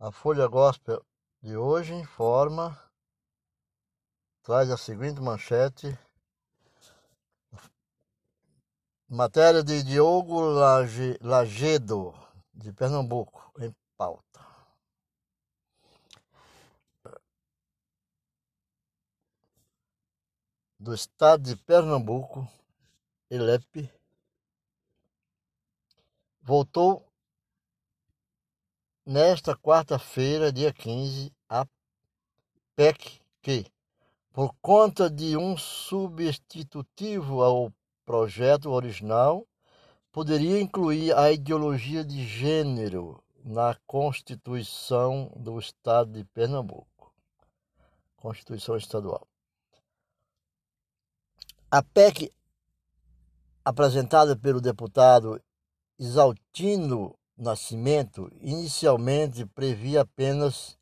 A Folha Gospel de hoje informa, traz a seguinte manchete. Matéria de Diogo Lage, Lagedo, de Pernambuco, em pauta. Do estado de Pernambuco, Elepe, voltou nesta quarta-feira, dia 15, a PEC que, por conta de um substitutivo ao projeto original, poderia incluir a ideologia de gênero na Constituição do Estado de Pernambuco, Constituição Estadual. A PEC, apresentada pelo deputado Isaltino Nascimento inicialmente previa apenas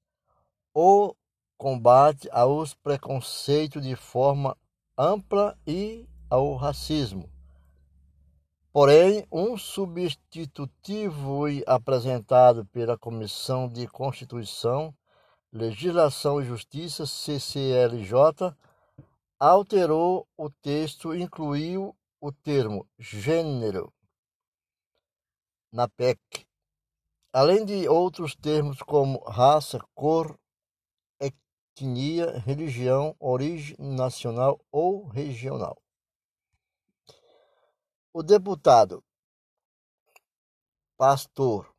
o combate aos preconceitos de forma ampla e ao racismo. Porém, um substitutivo apresentado pela Comissão de Constituição, Legislação e Justiça, CCLJ, alterou o texto e incluiu o termo gênero na PEC, além de outros termos como raça, cor, etnia, religião, origem nacional ou regional. O deputado pastor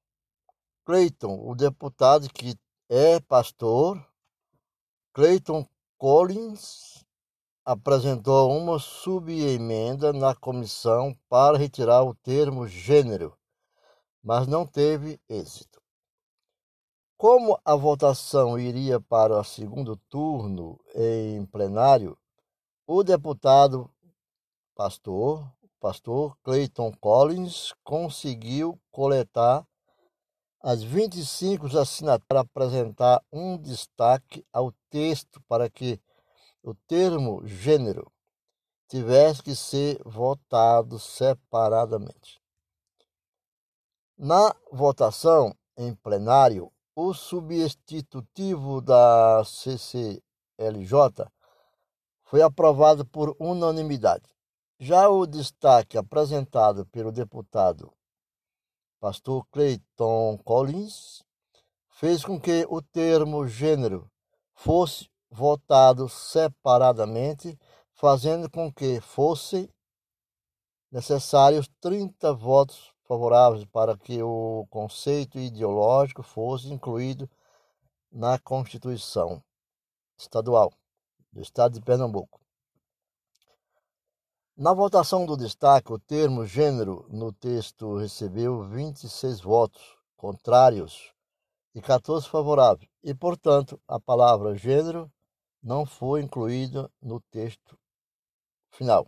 Cleiton, o deputado que é pastor, Cleiton Collins, apresentou uma subemenda na comissão para retirar o termo gênero mas não teve êxito. Como a votação iria para o segundo turno em plenário, o deputado pastor, pastor Clayton Collins, conseguiu coletar as 25 assinaturas para apresentar um destaque ao texto para que o termo gênero tivesse que ser votado separadamente. Na votação em plenário, o substitutivo da CCLJ foi aprovado por unanimidade. Já o destaque apresentado pelo deputado pastor Clayton Collins fez com que o termo gênero fosse votado separadamente, fazendo com que fossem necessários 30 votos favoráveis para que o conceito ideológico fosse incluído na Constituição Estadual do Estado de Pernambuco. Na votação do destaque, o termo gênero no texto recebeu 26 votos contrários e 14 favoráveis, e, portanto, a palavra gênero não foi incluída no texto final.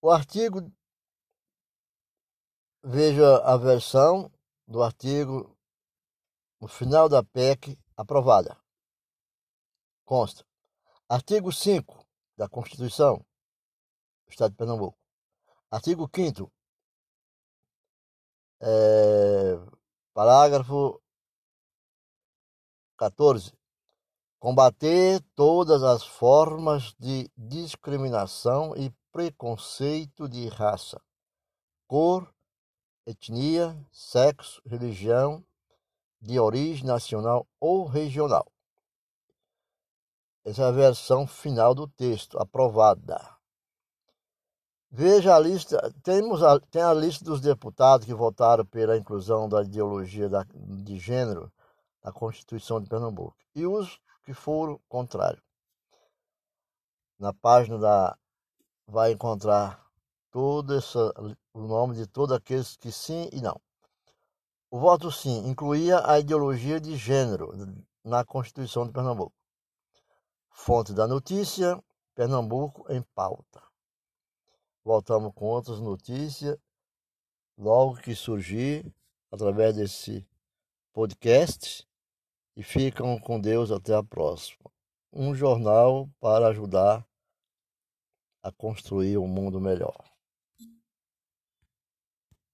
O artigo Veja a versão do artigo no final da PEC aprovada. Consta. Artigo 5 da Constituição do Estado de Pernambuco. Artigo 5 é, parágrafo 14. Combater todas as formas de discriminação e preconceito de raça, cor, etnia, sexo, religião, de origem nacional ou regional. Essa é a versão final do texto, aprovada. Veja a lista, temos a, tem a lista dos deputados que votaram pela inclusão da ideologia da, de gênero na Constituição de Pernambuco e os que foram contrários. Na página da vai encontrar todo essa, o nome de todos aqueles que sim e não. O voto sim incluía a ideologia de gênero na Constituição de Pernambuco. Fonte da notícia: Pernambuco em pauta. Voltamos com outras notícias logo que surgir através desse podcast e ficam com Deus até a próxima. Um jornal para ajudar a construir um mundo melhor.